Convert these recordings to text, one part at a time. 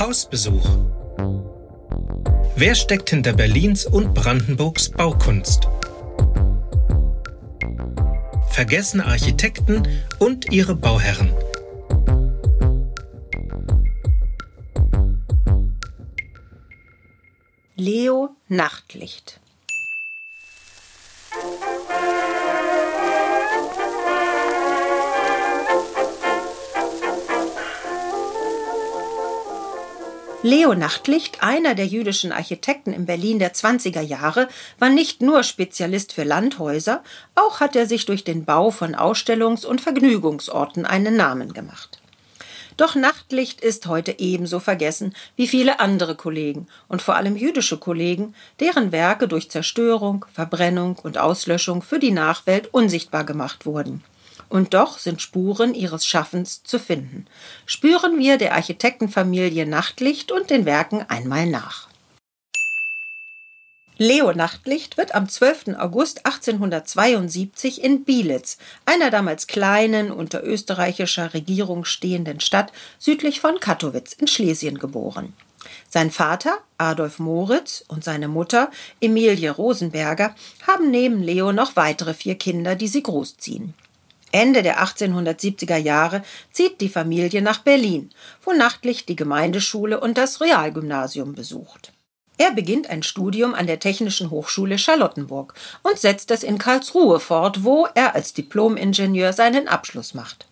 Hausbesuch. Wer steckt hinter Berlins und Brandenburgs Baukunst? Vergessene Architekten und ihre Bauherren. Leo Nachtlicht Leo Nachtlicht, einer der jüdischen Architekten in Berlin der 20er Jahre, war nicht nur Spezialist für Landhäuser, auch hat er sich durch den Bau von Ausstellungs- und Vergnügungsorten einen Namen gemacht. Doch Nachtlicht ist heute ebenso vergessen wie viele andere Kollegen und vor allem jüdische Kollegen, deren Werke durch Zerstörung, Verbrennung und Auslöschung für die Nachwelt unsichtbar gemacht wurden. Und doch sind Spuren ihres Schaffens zu finden. Spüren wir der Architektenfamilie Nachtlicht und den Werken einmal nach. Leo Nachtlicht wird am 12. August 1872 in Bielitz, einer damals kleinen, unter österreichischer Regierung stehenden Stadt südlich von Katowice in Schlesien geboren. Sein Vater, Adolf Moritz, und seine Mutter, Emilie Rosenberger, haben neben Leo noch weitere vier Kinder, die sie großziehen. Ende der 1870er Jahre zieht die Familie nach Berlin, wo nachtlich die Gemeindeschule und das Realgymnasium besucht. Er beginnt ein Studium an der Technischen Hochschule Charlottenburg und setzt es in Karlsruhe fort, wo er als Diplomingenieur seinen Abschluss macht.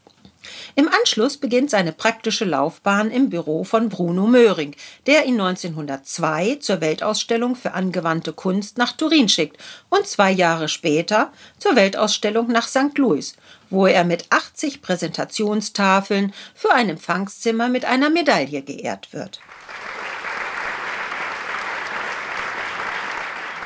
Im Anschluss beginnt seine praktische Laufbahn im Büro von Bruno Möhring, der ihn 1902 zur Weltausstellung für angewandte Kunst nach Turin schickt und zwei Jahre später zur Weltausstellung nach St. Louis, wo er mit 80 Präsentationstafeln für ein Empfangszimmer mit einer Medaille geehrt wird.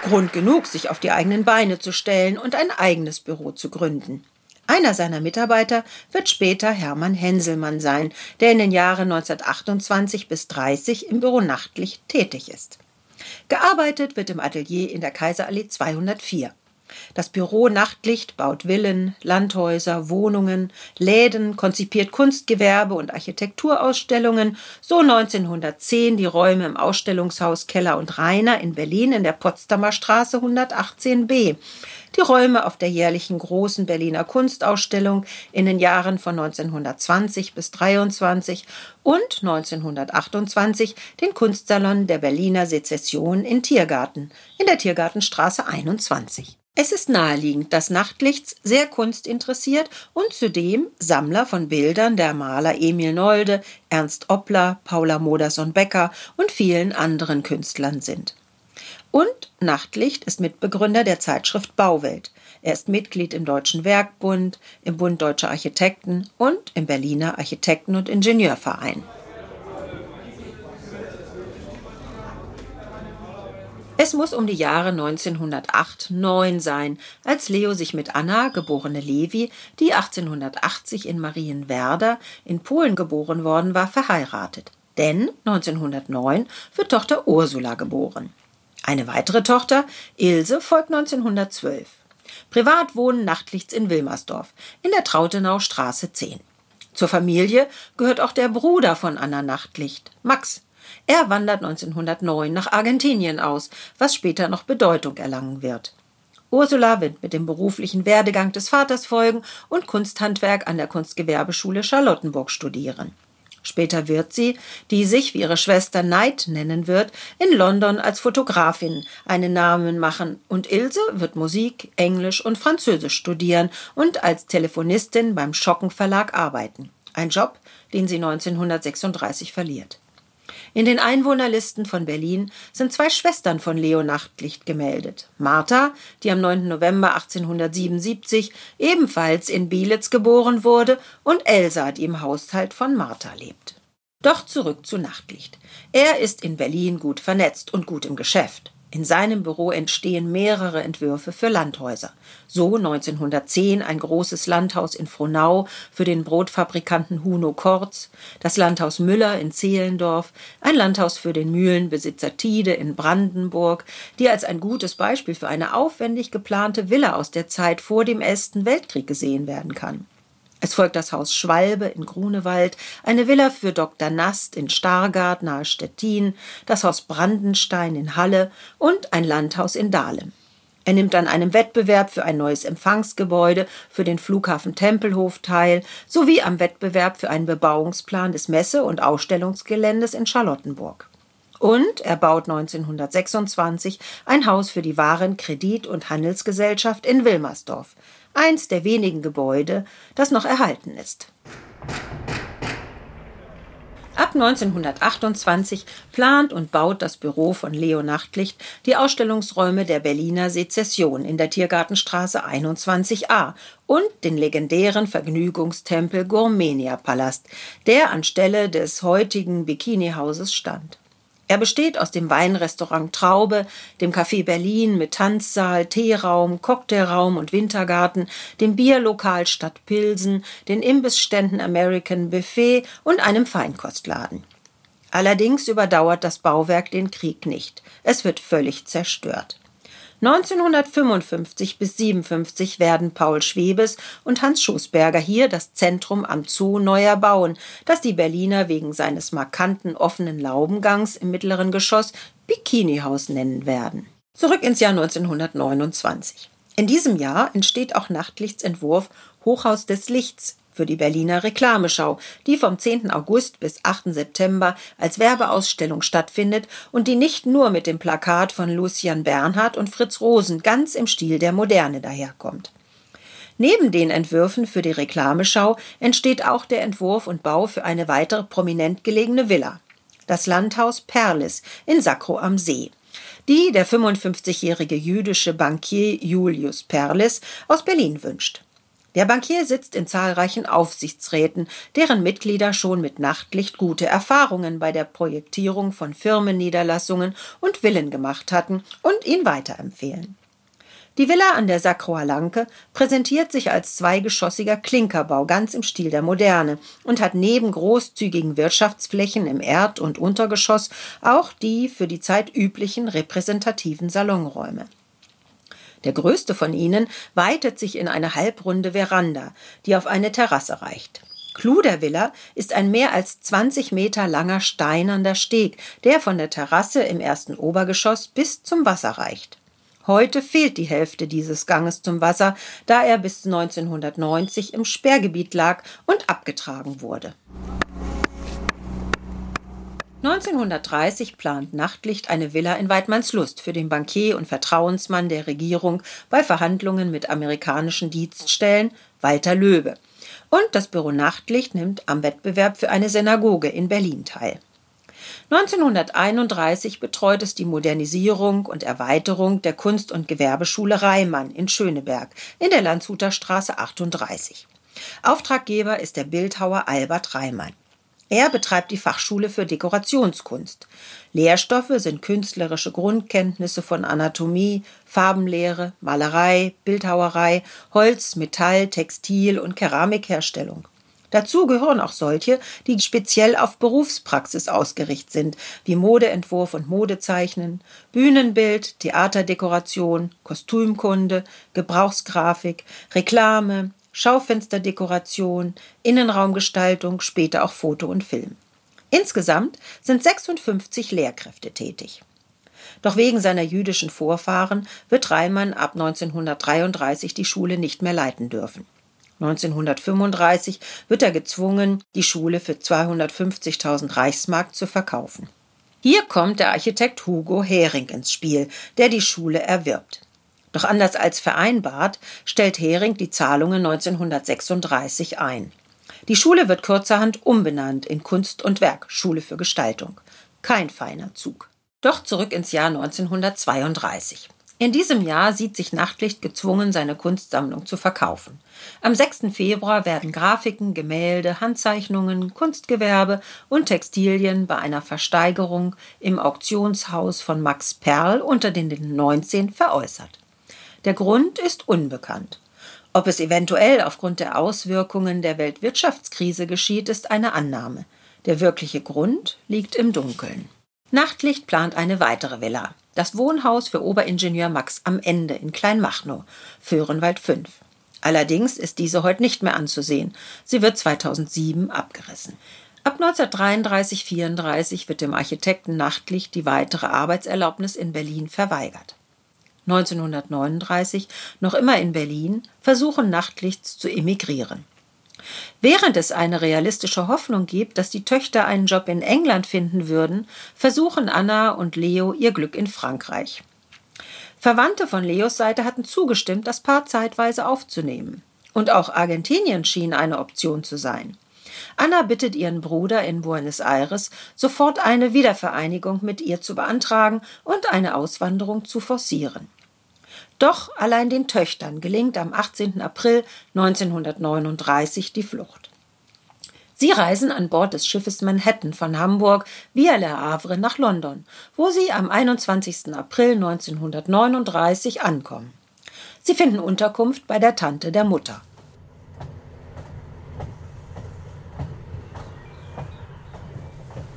Grund genug, sich auf die eigenen Beine zu stellen und ein eigenes Büro zu gründen. Einer seiner Mitarbeiter wird später Hermann Henselmann sein, der in den Jahren 1928 bis 30 im Büro Nachtlicht tätig ist. Gearbeitet wird im Atelier in der Kaiserallee 204. Das Büro Nachtlicht baut Villen, Landhäuser, Wohnungen, Läden, konzipiert Kunstgewerbe und Architekturausstellungen, so 1910 die Räume im Ausstellungshaus Keller und Rainer in Berlin in der Potsdamer Straße 118b, die Räume auf der jährlichen großen Berliner Kunstausstellung in den Jahren von 1920 bis 23 und 1928 den Kunstsalon der Berliner Sezession in Tiergarten in der Tiergartenstraße 21. Es ist naheliegend, dass Nachtlichts sehr kunstinteressiert und zudem Sammler von Bildern der Maler Emil Nolde, Ernst Oppler, Paula Modersohn-Becker und vielen anderen Künstlern sind. Und Nachtlicht ist Mitbegründer der Zeitschrift Bauwelt. Er ist Mitglied im Deutschen Werkbund, im Bund Deutscher Architekten und im Berliner Architekten- und Ingenieurverein. Es muss um die Jahre 1908-9 sein, als Leo sich mit Anna, geborene Levi, die 1880 in Marienwerder in Polen geboren worden war, verheiratet. Denn 1909 wird Tochter Ursula geboren. Eine weitere Tochter, Ilse, folgt 1912. Privat wohnen Nachtlichts in Wilmersdorf, in der Trautenau Straße 10. Zur Familie gehört auch der Bruder von Anna Nachtlicht, Max, er wandert 1909 nach Argentinien aus, was später noch Bedeutung erlangen wird. Ursula wird mit dem beruflichen Werdegang des Vaters folgen und Kunsthandwerk an der Kunstgewerbeschule Charlottenburg studieren. Später wird sie, die sich wie ihre Schwester Knight nennen wird, in London als Fotografin einen Namen machen und Ilse wird Musik, Englisch und Französisch studieren und als Telefonistin beim Schocken Verlag arbeiten. Ein Job, den sie 1936 verliert. In den Einwohnerlisten von Berlin sind zwei Schwestern von Leo Nachtlicht gemeldet. Martha, die am 9. November 1877 ebenfalls in Bielitz geboren wurde, und Elsa, die im Haushalt von Martha lebt. Doch zurück zu Nachtlicht. Er ist in Berlin gut vernetzt und gut im Geschäft. In seinem Büro entstehen mehrere Entwürfe für Landhäuser. So 1910 ein großes Landhaus in Frohnau für den Brotfabrikanten Huno Kortz, das Landhaus Müller in Zehlendorf, ein Landhaus für den Mühlenbesitzer Tide in Brandenburg, die als ein gutes Beispiel für eine aufwendig geplante Villa aus der Zeit vor dem Ersten Weltkrieg gesehen werden kann. Es folgt das Haus Schwalbe in Grunewald, eine Villa für Dr. Nast in Stargard nahe Stettin, das Haus Brandenstein in Halle und ein Landhaus in Dahlem. Er nimmt an einem Wettbewerb für ein neues Empfangsgebäude für den Flughafen Tempelhof teil, sowie am Wettbewerb für einen Bebauungsplan des Messe- und Ausstellungsgeländes in Charlottenburg. Und er baut 1926 ein Haus für die Waren Kredit- und Handelsgesellschaft in Wilmersdorf, eins der wenigen Gebäude, das noch erhalten ist. Ab 1928 plant und baut das Büro von Leo Nachtlicht die Ausstellungsräume der Berliner Sezession in der Tiergartenstraße 21a und den legendären Vergnügungstempel Gourmenia Palast, der anstelle des heutigen Bikini-Hauses stand. Er besteht aus dem Weinrestaurant Traube, dem Café Berlin mit Tanzsaal, Teeraum, Cocktailraum und Wintergarten, dem Bierlokal Stadt Pilsen, den Imbissständen American Buffet und einem Feinkostladen. Allerdings überdauert das Bauwerk den Krieg nicht. Es wird völlig zerstört. 1955 bis 57 werden Paul Schwebes und Hans Schoßberger hier das Zentrum am Zoo neu erbauen, das die Berliner wegen seines markanten offenen Laubengangs im mittleren Geschoss Bikinihaus nennen werden. Zurück ins Jahr 1929. In diesem Jahr entsteht auch Nachtlichts Entwurf Hochhaus des Lichts für die Berliner Reklameschau, die vom 10. August bis 8. September als Werbeausstellung stattfindet und die nicht nur mit dem Plakat von Lucian Bernhard und Fritz Rosen ganz im Stil der Moderne daherkommt. Neben den Entwürfen für die Reklameschau entsteht auch der Entwurf und Bau für eine weitere prominent gelegene Villa, das Landhaus Perlis in Sacro am See die der 55-jährige jüdische Bankier Julius Perlis aus Berlin wünscht. Der Bankier sitzt in zahlreichen Aufsichtsräten, deren Mitglieder schon mit Nachtlicht gute Erfahrungen bei der Projektierung von Firmenniederlassungen und Villen gemacht hatten und ihn weiterempfehlen. Die Villa an der Sacroalanke präsentiert sich als zweigeschossiger Klinkerbau ganz im Stil der Moderne und hat neben großzügigen Wirtschaftsflächen im Erd- und Untergeschoss auch die für die Zeit üblichen repräsentativen Salonräume. Der größte von ihnen weitet sich in eine halbrunde Veranda, die auf eine Terrasse reicht. Clou der Villa ist ein mehr als 20 Meter langer steinerner Steg, der von der Terrasse im ersten Obergeschoss bis zum Wasser reicht. Heute fehlt die Hälfte dieses Ganges zum Wasser, da er bis 1990 im Sperrgebiet lag und abgetragen wurde. 1930 plant Nachtlicht eine Villa in Weidmannslust für den Bankier und Vertrauensmann der Regierung bei Verhandlungen mit amerikanischen Dienststellen Walter Löbe. Und das Büro Nachtlicht nimmt am Wettbewerb für eine Synagoge in Berlin teil. 1931 betreut es die Modernisierung und Erweiterung der Kunst- und Gewerbeschule Reimann in Schöneberg in der Landshuter Straße 38. Auftraggeber ist der Bildhauer Albert Reimann. Er betreibt die Fachschule für Dekorationskunst. Lehrstoffe sind künstlerische Grundkenntnisse von Anatomie, Farbenlehre, Malerei, Bildhauerei, Holz, Metall, Textil und Keramikherstellung. Dazu gehören auch solche, die speziell auf Berufspraxis ausgerichtet sind, wie Modeentwurf und Modezeichnen, Bühnenbild, Theaterdekoration, Kostümkunde, Gebrauchsgrafik, Reklame, Schaufensterdekoration, Innenraumgestaltung, später auch Foto und Film. Insgesamt sind 56 Lehrkräfte tätig. Doch wegen seiner jüdischen Vorfahren wird Reimann ab 1933 die Schule nicht mehr leiten dürfen. 1935 wird er gezwungen, die Schule für 250.000 Reichsmark zu verkaufen. Hier kommt der Architekt Hugo Hering ins Spiel, der die Schule erwirbt. Doch anders als vereinbart, stellt Hering die Zahlungen 1936 ein. Die Schule wird kurzerhand umbenannt in Kunst und Werk, Schule für Gestaltung. Kein feiner Zug. Doch zurück ins Jahr 1932. In diesem Jahr sieht sich Nachtlicht gezwungen, seine Kunstsammlung zu verkaufen. Am 6. Februar werden Grafiken, Gemälde, Handzeichnungen, Kunstgewerbe und Textilien bei einer Versteigerung im Auktionshaus von Max Perl unter den 19 veräußert. Der Grund ist unbekannt. Ob es eventuell aufgrund der Auswirkungen der Weltwirtschaftskrise geschieht, ist eine Annahme. Der wirkliche Grund liegt im Dunkeln. Nachtlicht plant eine weitere Villa. Das Wohnhaus für Oberingenieur Max am Ende in Kleinmachnow, Föhrenwald 5. Allerdings ist diese heute nicht mehr anzusehen. Sie wird 2007 abgerissen. Ab 1933-34 wird dem Architekten Nachtlicht die weitere Arbeitserlaubnis in Berlin verweigert. 1939, noch immer in Berlin, versuchen Nachtlichts zu emigrieren. Während es eine realistische Hoffnung gibt, dass die Töchter einen Job in England finden würden, versuchen Anna und Leo ihr Glück in Frankreich. Verwandte von Leos Seite hatten zugestimmt, das Paar zeitweise aufzunehmen. Und auch Argentinien schien eine Option zu sein. Anna bittet ihren Bruder in Buenos Aires, sofort eine Wiedervereinigung mit ihr zu beantragen und eine Auswanderung zu forcieren. Doch allein den Töchtern gelingt am 18. April 1939 die Flucht. Sie reisen an Bord des Schiffes Manhattan von Hamburg via Le Havre nach London, wo sie am 21. April 1939 ankommen. Sie finden Unterkunft bei der Tante der Mutter.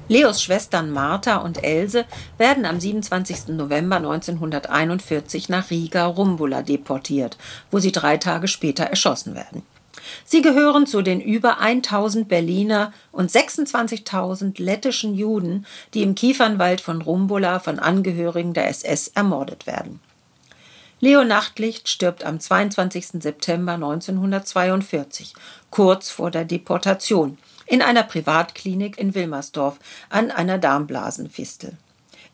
Leos Schwestern Martha und Else werden am 27. November 1941 nach Riga Rumbula deportiert, wo sie drei Tage später erschossen werden. Sie gehören zu den über 1000 Berliner und 26.000 lettischen Juden, die im Kiefernwald von Rumbula von Angehörigen der SS ermordet werden. Leo Nachtlicht stirbt am 22. September 1942, kurz vor der Deportation, in einer Privatklinik in Wilmersdorf an einer Darmblasenfistel.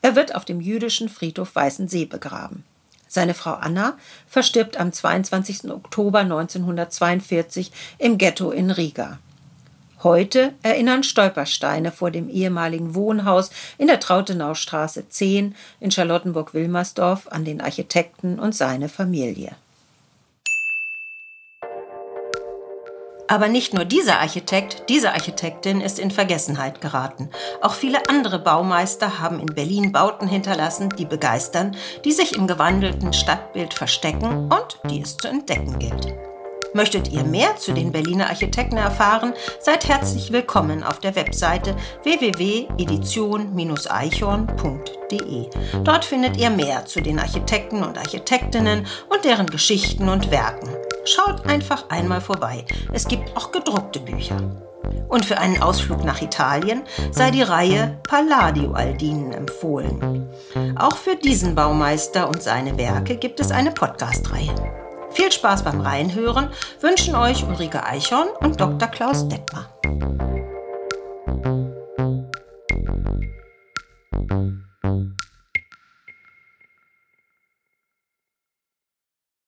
Er wird auf dem jüdischen Friedhof Weißensee begraben. Seine Frau Anna verstirbt am 22. Oktober 1942 im Ghetto in Riga. Heute erinnern Stolpersteine vor dem ehemaligen Wohnhaus in der Trautenaustraße 10 in Charlottenburg-Wilmersdorf an den Architekten und seine Familie. Aber nicht nur dieser Architekt, diese Architektin ist in Vergessenheit geraten. Auch viele andere Baumeister haben in Berlin Bauten hinterlassen, die begeistern, die sich im gewandelten Stadtbild verstecken und die es zu entdecken gilt. Möchtet ihr mehr zu den Berliner Architekten erfahren? Seid herzlich willkommen auf der Webseite www.edition-eichhorn.de. Dort findet ihr mehr zu den Architekten und Architektinnen und deren Geschichten und Werken. Schaut einfach einmal vorbei. Es gibt auch gedruckte Bücher. Und für einen Ausflug nach Italien sei die Reihe Palladio Aldinen empfohlen. Auch für diesen Baumeister und seine Werke gibt es eine Podcast-Reihe. Viel Spaß beim Reinhören wünschen euch Ulrike Eichhorn und Dr. Klaus Detmer.